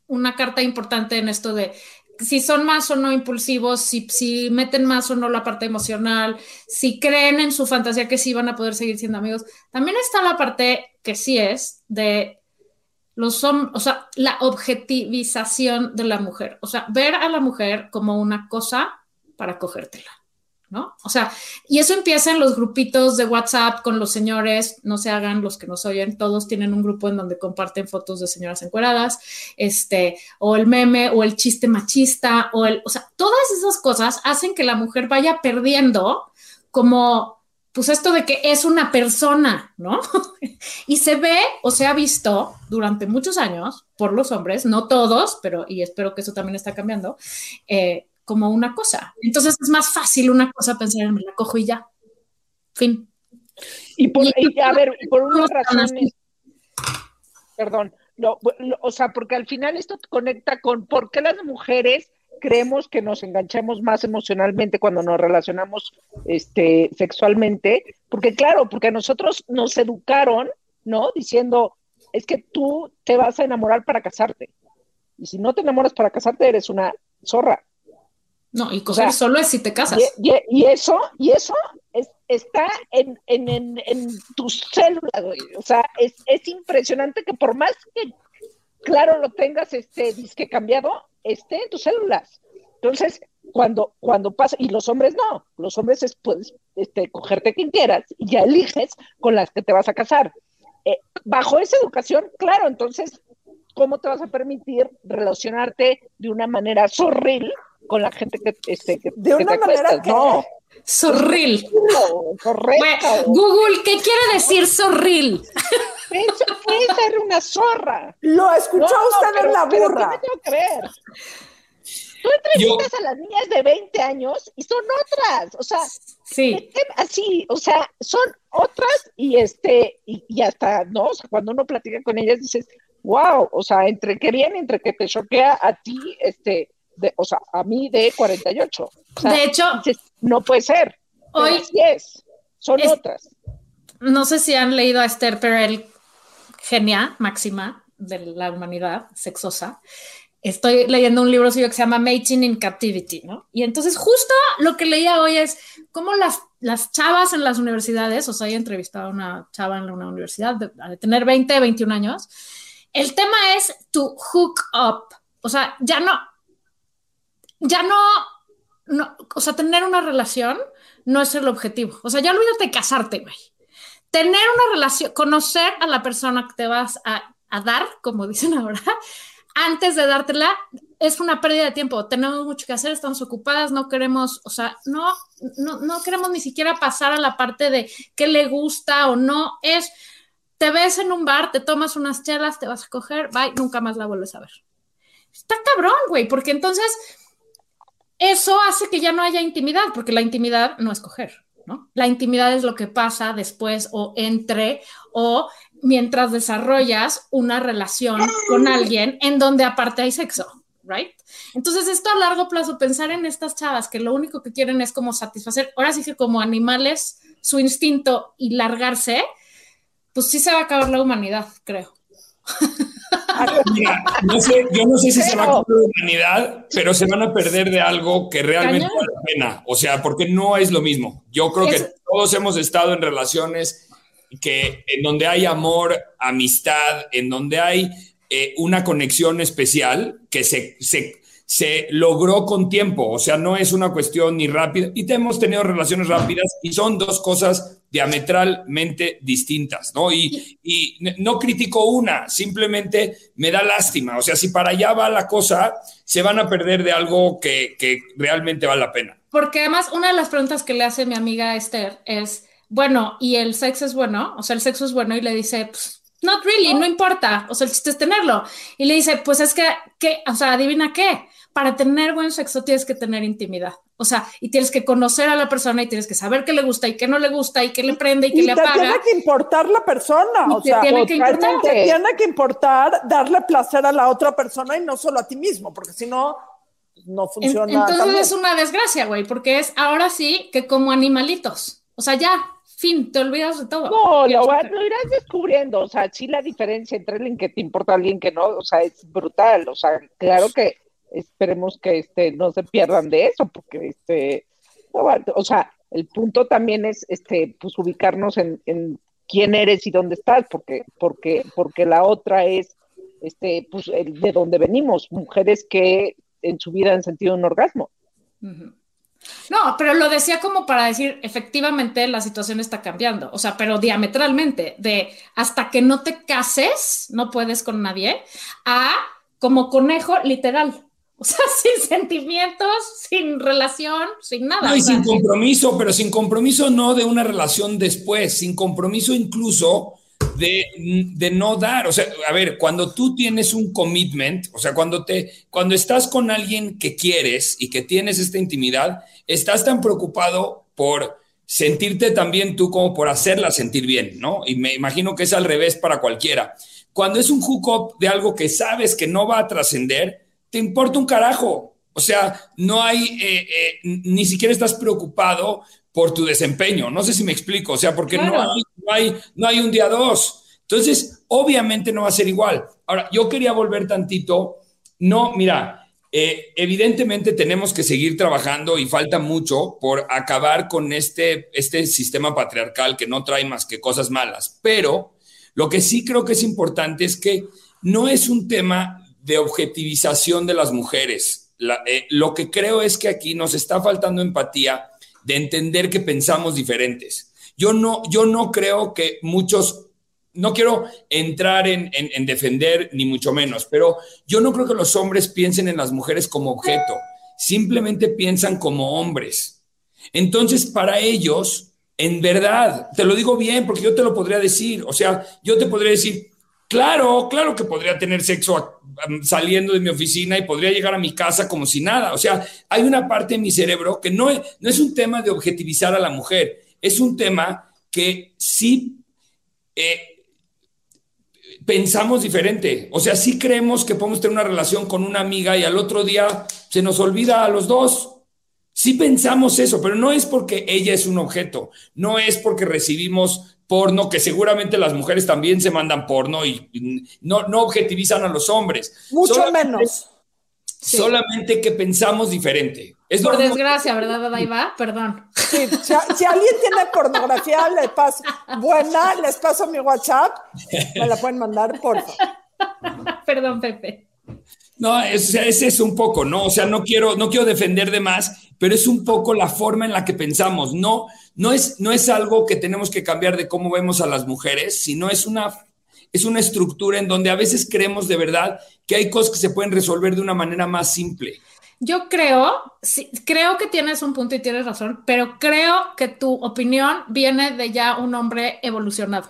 una carta importante en esto de si son más o no impulsivos, si, si meten más o no la parte emocional, si creen en su fantasía que sí van a poder seguir siendo amigos. También está la parte que sí es de los hombres, o sea, la objetivización de la mujer, o sea, ver a la mujer como una cosa para cogértela. ¿no? O sea, y eso empieza en los grupitos de WhatsApp con los señores, no se hagan los que nos oyen, todos tienen un grupo en donde comparten fotos de señoras encueradas, este, o el meme, o el chiste machista, o el, o sea, todas esas cosas hacen que la mujer vaya perdiendo como, pues esto de que es una persona, ¿no? y se ve o se ha visto durante muchos años por los hombres, no todos, pero, y espero que eso también está cambiando, eh, como una cosa. Entonces es más fácil una cosa pensar en me la cojo y ya. Fin. Y por, Y- y, a ver, y por unas Todos están así. razones, perdón, lo- o sea, porque al final esto conecta con por qué las mujeres creemos que nos enganchamos más emocionalmente cuando nos relacionamos este, sexualmente, porque claro, porque a nosotros nos educaron, ¿no? Diciendo, es que tú te vas a enamorar para casarte. Y si no te enamoras para casarte, eres una zorra. No, y coger sea, solo es si te casas. Y, y- y eso, y eso es- está en, en, en, en tus células, güey. O sea, es, es impresionante que por más que, claro, lo tengas este disque cambiado, esté en tus células. Entonces, cuando, cuando pasa, y los hombres no, los hombres es, puedes este, cogerte quien quieras y ya eliges con las que te vas a casar. Eh, bajo esa educación, claro, entonces, ¿cómo te vas a permitir relacionarte de una manera zorril con la gente que, este, que, De que una te manera que- No, Zorril. no, correcto. Bueno, Google, ¿qué quiere decir zorril? Eso puede ser una zorra. Lo escuchó No, usted pero- en la pero ¿qué burra. me tengo que ver? Tú entrevistas a las niñas de 20 años y son otras, o sea, Sí. así, o sea, son otras y este, y, y hasta, ¿no? O sea, cuando uno platica con ellas dices, wow, o sea, entre que viene, entre que te choquea a ti, este, de, o sea, a mí de 48. O sea, De hecho, no puede ser. Hoy- así es, son Es- otras. no sé si han leído a Esther Perel, genia máxima de la humanidad, sexosa. Estoy leyendo un libro suyo que se llama Mating in Captivity, ¿no? Y entonces justo lo que leía hoy es cómo las, las chavas en las universidades, o sea, he entrevistado a una chava en una universidad de, de tener 20, 21 años, el tema es to hook up, o sea, ya no, ya no, no, o sea, tener una relación no es el objetivo, o sea, ya olvídate casarte, güey tener una relación, conocer a la persona que te vas a, a, dar, como dicen ahora, antes de dártela, es una pérdida de tiempo. Tenemos mucho que hacer, estamos ocupadas, no queremos, o sea, no, no, no queremos ni siquiera pasar a la parte de qué le gusta o no. Es, te ves en un bar, te tomas unas chelas, te vas a coger, bye, nunca más la vuelves a ver. Está cabrón, güey, porque entonces eso hace que ya no haya intimidad, porque la intimidad no es coger. ¿no? La intimidad es lo que pasa después o entre o mientras desarrollas una relación con alguien en donde aparte hay sexo, ¿right? Entonces esto a largo plazo, pensar en estas chavas que lo único que quieren es como satisfacer, ahora sí que como animales, su instinto y largarse, pues sí se va a acabar la humanidad, creo. Mira, no sé, yo no sé si se va a acabar la humanidad, pero se van a perder de algo que realmente vale la pena. O sea, porque no es lo mismo. Yo creo que todos hemos estado en relaciones que en donde hay amor, amistad, en donde hay eh, una conexión especial que se, se, se logró con tiempo. O sea, no es una cuestión ni rápida. Y te hemos tenido relaciones rápidas y son dos cosas diametralmente distintas, ¿no? Y, y no critico una, simplemente me da lástima. O sea, si para allá va la cosa, se van a perder de algo que, que realmente vale la pena. Porque además una de las preguntas que le hace mi amiga Esther es, bueno, ¿y el sexo es bueno? O sea, el sexo es bueno y le dice, pues, not really, no importa, o sea, el chiste es tenerlo. Y le dice, pues es que, ¿qué? O sea, adivina qué, para tener buen sexo tienes que tener intimidad. O sea, y tienes que conocer a la persona y tienes que saber qué le gusta y qué no le gusta y qué le prende y qué Y le te apaga. tiene que importar la persona, Y o te sea, tiene que importar. te tiene que importar darle placer a la otra persona y no solo a ti mismo, porque si no, no funciona. Entonces tan bien. es una desgracia, güey, porque es ahora sí que como animalitos. O sea, ya, fin, te olvidas de todo. No, lo, lo irás descubriendo, o sea, sí la diferencia entre alguien que te importa y alguien que no, o sea, es brutal, o sea, claro que esperemos que este no se pierdan de eso, porque este, no o sea, el punto también es este, pues ubicarnos en, quién eres y dónde estás, porque, porque, porque la otra es este, pues el de dónde venimos, mujeres que en su vida han sentido un orgasmo. No, pero lo decía como para decir, efectivamente la situación está cambiando, o sea, pero diametralmente, de hasta que no te cases, no puedes con nadie, a como conejo literal, o sea, sin sentimientos, sin relación, sin nada. No, y sin compromiso, pero sin compromiso no de una relación después, sin compromiso incluso de, de no dar. O sea, a ver, cuando tú tienes un commitment, o sea, cuando te, cuando estás con alguien que quieres y que tienes esta intimidad, estás tan preocupado por sentirte también tú como por hacerla sentir bien, ¿no? Y me imagino que es al revés para cualquiera. Cuando es un hookup de algo que sabes que no va a trascender, te importa un carajo. O sea, no hay, eh, eh, ni siquiera estás preocupado por tu desempeño. No sé si me explico. O sea, porque no, hay, no, hay, no hay un día dos. Entonces, obviamente no va a ser igual. Ahora, yo quería volver tantito. No, mira, eh, evidentemente tenemos que seguir trabajando y falta mucho por acabar con este, este sistema patriarcal que no trae más que cosas malas. Pero lo que sí creo que es importante es que no es un tema de objetivización de las mujeres. Eh, lo que creo es que aquí nos está faltando empatía de entender que pensamos diferentes. Yo no, yo no creo que muchos, no quiero entrar en, en- en defender ni mucho menos, pero yo no creo que los hombres piensen en las mujeres como objeto, simplemente piensan como hombres. Entonces, para ellos, en verdad, te lo digo bien porque yo te lo podría decir, o sea, yo te podría decir, Claro, claro que podría tener sexo saliendo de mi oficina y podría llegar a mi casa como si nada. O sea, hay una parte de mi cerebro que no es, no es un tema de objetivizar a la mujer, es un tema que sí eh, pensamos diferente. O sea, sí creemos que podemos tener una relación con una amiga y al otro día se nos olvida a los dos. Sí pensamos eso, pero no es porque ella es un objeto, no es porque recibimos porno, que seguramente las mujeres también se mandan porno y no, no objetivizan a los hombres. Mucho Solamente- menos. Solamente que pensamos diferente. Es Por normal. desgracia, ¿verdad, Adaiva? Perdón. Sí, si, si alguien tiene pornografía, le paso, buena, les paso mi WhatsApp, me la pueden mandar, por favor. Perdón, Pepe. No, es, es eso un poco, ¿no? O sea, no quiero, no quiero defender de más, pero es un poco la forma en la que pensamos. No, no es, no es algo que tenemos que cambiar de cómo vemos a las mujeres, sino es una, es una estructura en donde a veces creemos de verdad que hay cosas que se pueden resolver de una manera más simple. Yo creo, sí, creo que tienes un punto y tienes razón, pero creo que tu opinión viene de ya un hombre evolucionado.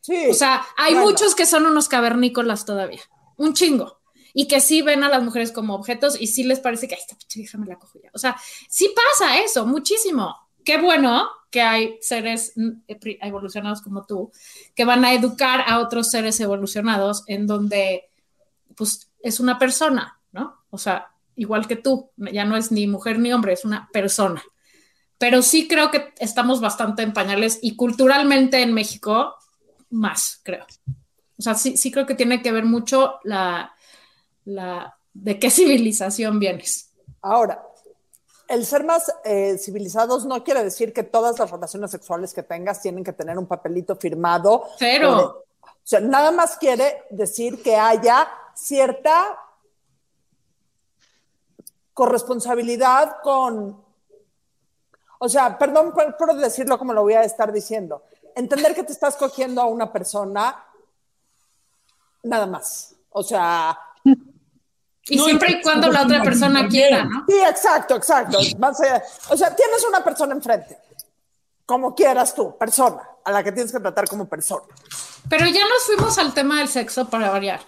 Sí. O sea, hay Bueno. muchos que son unos cavernícolas todavía, un chingo, y que sí ven a las mujeres como objetos y sí les parece que, ay, esta pinche me la cojo ya. O sea, sí pasa eso, muchísimo. Qué bueno que hay seres evolucionados como tú, que van a educar a otros seres evolucionados en donde, pues, es una persona, ¿no? O sea, igual que tú, ya no es ni mujer ni hombre, es una persona. Pero sí creo que estamos bastante en pañales y culturalmente en México más, creo. O sea, sí, sí creo que tiene que ver mucho la, la de qué civilización vienes. Ahora, el ser más eh, civilizados no quiere decir que todas las relaciones sexuales que tengas tienen que tener un papelito firmado. Cero. O sea, nada más quiere decir que haya cierta corresponsabilidad con, o sea, perdón por, por decirlo como lo voy a estar diciendo, entender que te estás cogiendo a una persona, nada más. O sea, Y No, siempre y- y cuando la otra persona también. quiera, ¿no? Sí, exacto, exacto. Más allá- o sea, tienes una persona enfrente, como quieras tú, persona, a la que tienes que tratar como persona. Pero ya nos fuimos al tema del sexo para variar.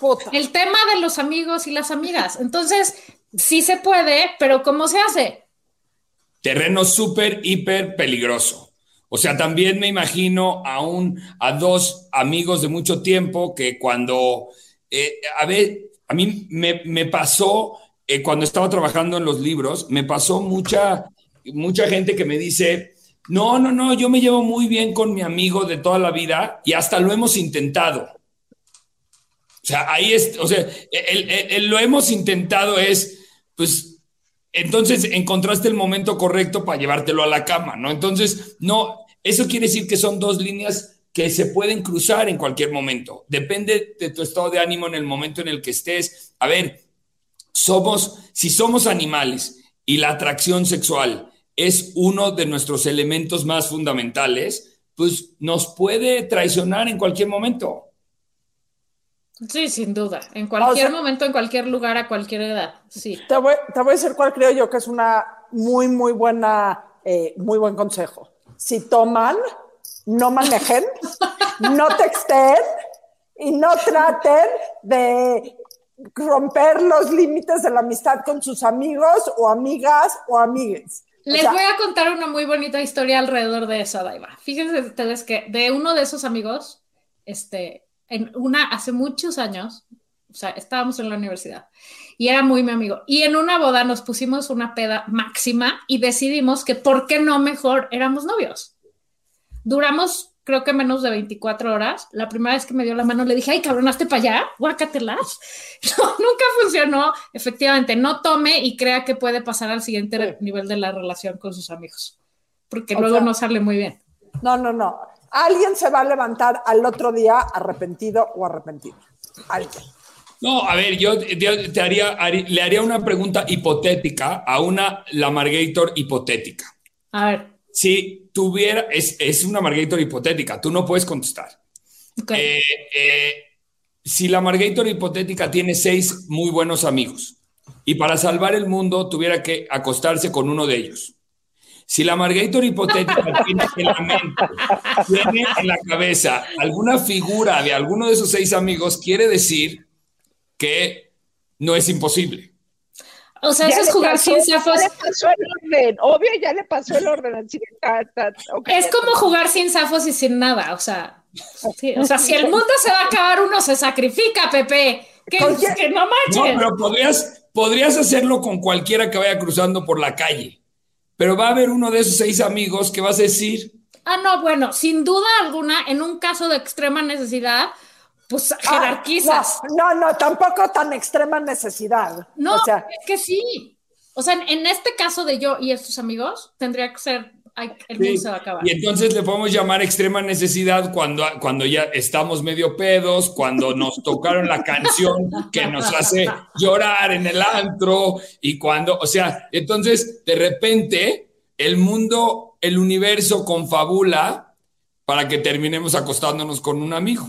Puta. El tema de los amigos y las amigas. Entonces, sí se puede, pero ¿cómo se hace? terreno súper, hiper peligroso. O sea, también me imagino a, un, a dos amigos de mucho tiempo que cuando, eh, a ver, a mí me, pasó, eh, cuando estaba trabajando en los libros, me pasó mucha, mucha gente que me dice, no, no, no, yo me llevo muy bien con mi amigo de toda la vida y hasta lo hemos intentado. O sea, ahí es, o sea, el lo hemos intentado es, pues, entonces encontraste el momento correcto para llevártelo a la cama, ¿no? Entonces, no, eso quiere decir que son dos líneas que se pueden cruzar en cualquier momento. Depende de tu estado de ánimo en el momento en el que estés. A ver, somos, si somos animales y la atracción sexual es uno de nuestros elementos más fundamentales, pues nos puede traicionar en cualquier momento. Sí, sin duda. En cualquier O sea- momento, en cualquier lugar, a cualquier edad. Sí. Te voy, te voy a decir cuál creo yo que es una muy, muy buena, eh, muy buen consejo. Si toman, no manejen, no texten y no traten de romper los límites de la amistad con sus amigos o amigas o amigues. O Les sea, voy a contar una muy bonita historia alrededor de eso, Daiva. Fíjense ustedes que de uno de esos amigos, este, en una, hace muchos años, o sea, estábamos en la universidad y era muy mi amigo. Y en una boda nos pusimos una peda máxima y decidimos que por qué no mejor éramos novios. Duramos, creo que menos de 24 horas. La primera vez que me dio la mano le dije, ay, cabronaste para allá, guácatelas. No, nunca funcionó. Efectivamente, no tome y crea que puede pasar al siguiente nivel de la relación con sus amigos, porque O luego sea- no sale muy bien. No, no, no. Alguien se va a levantar al otro día arrepentido o arrepentido. Alguien. No, a ver, yo te, haría, harí- le haría una pregunta hipotética a una Lamargator hipotética. A ver, Si tuviera, es, es una Margator hipotética, tú no puedes contestar. Eh, eh, si la Margator hipotética tiene seis muy buenos amigos y para salvar el mundo tuviera que acostarse con uno de ellos, Si la Margator hipotética tiene en la mente, tiene en la cabeza alguna figura de alguno de esos seis amigos, quiere decir que no es imposible. O sea, Ya eso es le jugar pasó- sin zafos. Ya le pasó el orden. Obvio, ya le pasó el orden. Ta, ta, ok. Es como jugar sin zafos y sin nada. O sea, sí, o sea, si el mundo se va a acabar, uno se sacrifica, Pepe. Que, Oye. que no No, manches. pero podrías, podrías hacerlo con cualquiera que vaya cruzando por la calle. Pero va a haber uno de esos seis amigos que vas a decir, Ah, no, bueno, sin duda alguna, en un caso de extrema necesidad, pues Ah, jerarquizas. No, no, no, tampoco tan extrema necesidad. No, O sea, es que sí. O sea, en, en este caso de yo y estos amigos, tendría que ser, ay, el Sí, mundo se va a acabar. Y entonces le podemos llamar extrema necesidad cuando, cuando ya estamos medio pedos, cuando nos tocaron la canción que nos hace llorar en el antro y cuando, o sea, entonces de repente el mundo, el universo confabula para que terminemos acostándonos con un amigo.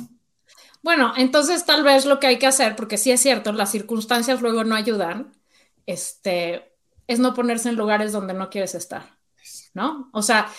Bueno, entonces tal vez lo que hay que hacer, porque sí es cierto, las circunstancias luego no ayudan, este, es no ponerse en lugares donde no quieres estar, ¿no? O sea,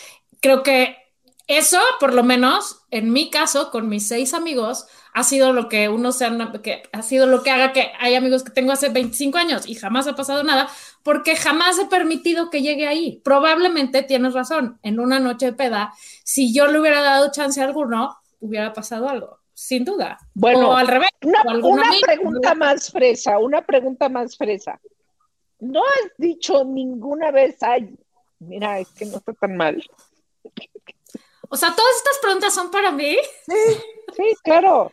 creo que eso, por lo menos, en mi caso, con mis seis amigos, ha sido lo que uno se ha sido lo que haga que hay amigos que tengo hace 25 años y jamás ha pasado nada, porque jamás he permitido que llegue ahí. Probablemente tienes razón, en una noche de peda, si yo le hubiera dado chance a alguno, hubiera pasado algo, sin duda. Bueno, o al revés. Una, amigo. pregunta más fresa, una pregunta más fresa. ¿No has dicho ninguna vez, ay, mira, es que no está tan mal? O sea, todas estas preguntas son para mí. Sí, claro.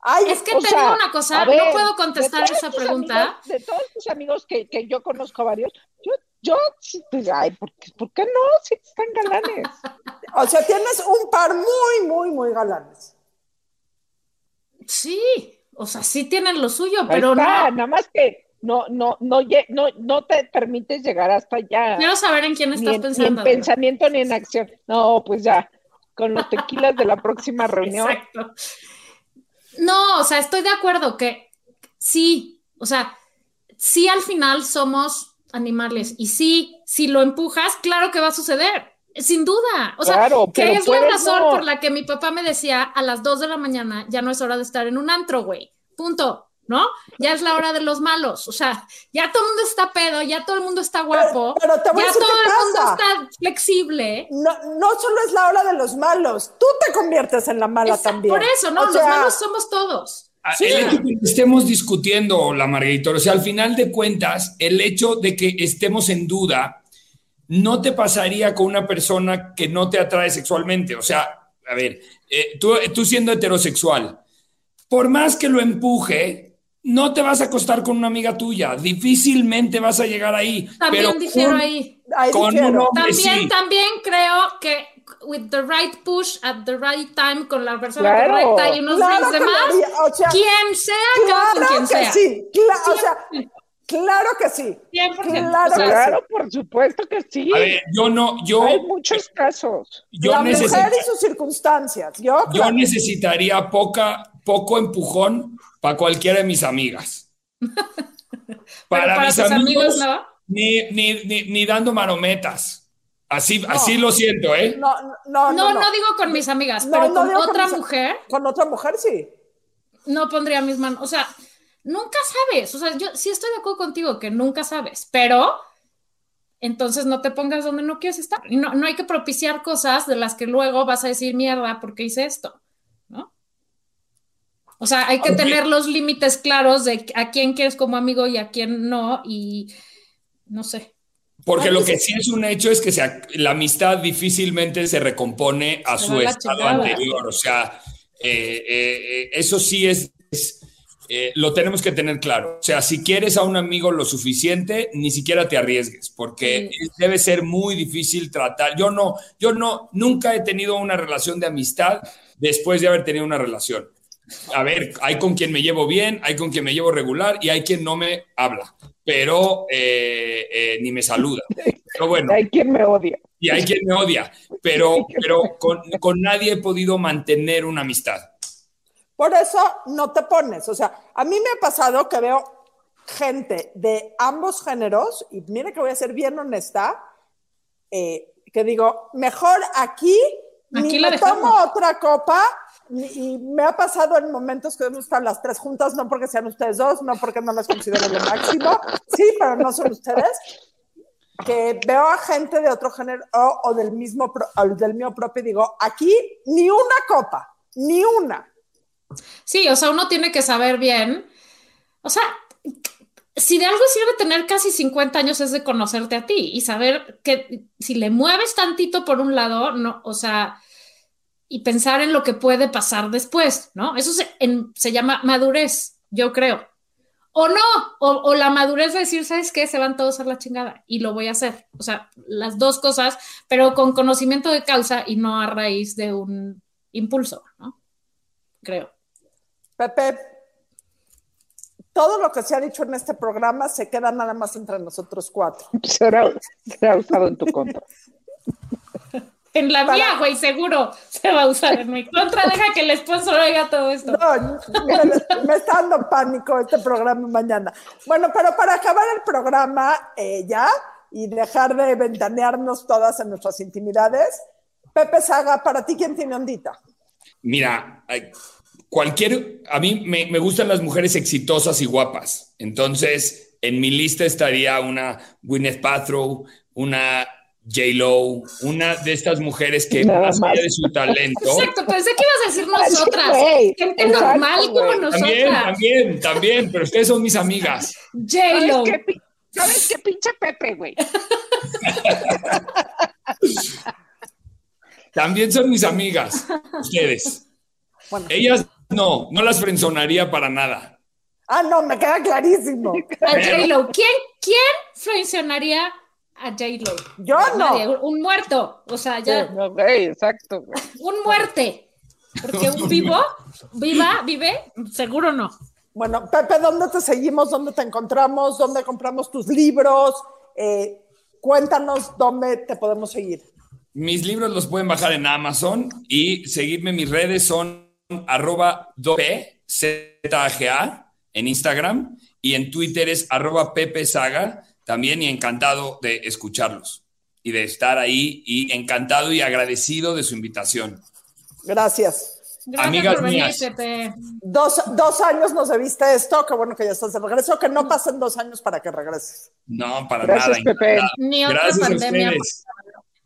ay, Es que te sea, digo una cosa, ver, no puedo contestar esa pregunta. amigos- de todos tus amigos que, que yo conozco varios, yo, yo, sí, pues, ay, ¿por qué, por qué no? Si están galanes. o sea, tienes un par muy, muy, muy galanes. Sí, o sea, sí tienen lo suyo, Ahí pero está, no. nada más que no, no, no, no, no te permites llegar hasta allá. Quiero saber en quién estás en, ni en pensando. Pensamiento ni en acción. No, pues ya, con los tequilas de la próxima reunión. Exacto. No, o sea, estoy de acuerdo que sí, o sea, sí al final somos animales y sí, si lo empujas, claro que va a suceder, sin duda. O sea, Claro, que es la razón no. por la que mi papá me decía a las 2 de la mañana, ya no es hora de estar en un antro, güey. Punto. ¿No? Ya es la hora de los malos. O sea, ya todo el mundo está pedo, ya todo el mundo está guapo, Pero- pero te voy a ya decir todo qué el mundo está flexible. No, no solo es la hora de los malos, tú te conviertes en la mala también. Por eso, ¿no? O los sea, malos somos todos. Ah, El hecho de que estemos discutiendo, la Margarita, o sea, al final de cuentas, el hecho de que estemos en duda no te pasaría con una persona que no te atrae sexualmente. O sea, a ver, eh, tú, tú siendo heterosexual, por más que lo empuje, no te vas a acostar con una amiga tuya. Difícilmente vas a llegar ahí. También pero difiero con- ahí. ahí con difiero. un hombre También, sí. también creo que with the right push at the right time con la persona Claro. correcta y unos Claro drinks de que lo más, haría, o sea, quien sea, con Claro quien que sea. sí, cla- o sea, claro que sí. 100%. Claro O sea, que Claro, por supuesto que sí. A ver, yo no, yo, Hay muchos casos. yo, la mujer y sus circunstancias. Yo, yo necesitaría poca, poco empujón para cualquiera de mis amigas. Para, para mis tus amigos, amigos, ¿no? ni, ni, ni, ni dando marometas. Así, así lo siento, ¿eh? no, no, No, no, digo con mis amigas, No, pero no con otra mis- mujer Con otra mujer sí. no pondría mis manos. O sea, nunca sabes. O sea, yo sí estoy de acuerdo contigo que nunca sabes, pero entonces no te pongas donde no quieres estar. No, no hay que propiciar cosas de las que luego vas a decir mierda porque hice esto, ¿no? O sea, hay que tener los límites claros de a quién quieres como amigo y a quién no, y no sé. Porque Ay, lo que sí es un hecho es que se la amistad difícilmente se recompone a su estado chingada. anterior. O sea, eh, eh, eh, eso sí es, es, eh, lo tenemos que tener claro. O sea, si quieres a un amigo lo suficiente, ni siquiera te arriesgues, porque debe ser muy difícil tratar. Yo no, yo no, nunca he tenido una relación de amistad después de haber tenido una relación. A ver, hay con quien me llevo bien, hay con quien me llevo regular y hay quien no me habla, pero eh, eh, ni me saluda. Pero bueno, Hay quien me odia. y hay quien me odia, pero, pero con, con nadie he podido mantener una amistad. Por eso no te pones. O sea, a mí me ha pasado que veo gente de ambos géneros, y mire que voy a ser bien honesta, eh, que digo, mejor aquí, Aquí ni la me dejamos. tomo otra copa, y me ha pasado en momentos que hemos estado las tres juntas, no porque sean ustedes dos, no porque no las considero lo máximo, sí, pero no son ustedes, que veo a gente de otro género o, del mismo, del mío propio y digo, aquí ni una copa, ni una. Sí, o sea, uno tiene que saber bien. O sea, si de algo sirve tener casi 50 años es de conocerte a ti y saber que si le mueves tantito por un lado, no, o sea, y pensar en lo que puede pasar después, ¿no? Eso se, en- se llama madurez, yo creo. O no, o, o la madurez de decir, ¿sabes qué? Se van todos a la chingada y lo voy a hacer. O sea, las dos cosas, pero con conocimiento de causa y no a raíz de un impulso, ¿no? Creo. Pepe, todo lo que se ha dicho en este programa se queda nada más entre nosotros cuatro. Será, será usado en tu contra. En la Para- mía, güey, seguro se va a usar en mi contra. Deja que el sponsor oiga todo esto. No, mira, me está dando pánico este programa mañana. Bueno, pero para acabar el programa eh, ya y dejar de ventanearnos todas en nuestras intimidades, Pepe Saga, para ti, ¿quién tiene ondita? Mira, cualquier, a mí me, me gustan las mujeres exitosas y guapas. Entonces, en mi lista estaría una Gwyneth Paltrow, una J Lo, una de estas mujeres que Nada más allá de su talento. Exacto, pensé que ibas a decir nosotras. Gente exacto, normal como güey. También, nosotras. también, también, pero ustedes son mis amigas. J-Lo. ¿Sabes qué, ¿Sabes qué pinche Pepe, güey? También son mis amigas, ustedes. Bueno. Ellas no, no las frenzonaría para nada. Ah, no, me queda clarísimo. A J-Lo. ¿Quién, ¿Quién frencionaría a J-Lo? Yo Nadie, no. Un muerto. O sea, ya. No, güey, exacto. Un muerte. Porque un vivo, viva, vive, seguro no. Bueno, Pepe, ¿dónde te seguimos? ¿Dónde te encontramos? ¿Dónde compramos tus libros? Eh, cuéntanos dónde te podemos seguir. Mis libros los pueden bajar en Amazon y seguirme en mis redes son arroba en Instagram y en Twitter es arroba Pepe Saga también y encantado de escucharlos y de estar ahí y encantado y agradecido de su invitación. Gracias. Gracias Amigas por venir, mías. Pepe. Dos, dos años nos debiste esto, qué bueno que ya estás de regreso, que no pasen dos años para que regreses. No, para Gracias, nada. Pepe. Ni otra Gracias pandemia.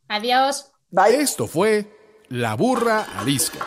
Adiós. Bye. Esto fue La Burra Arisca.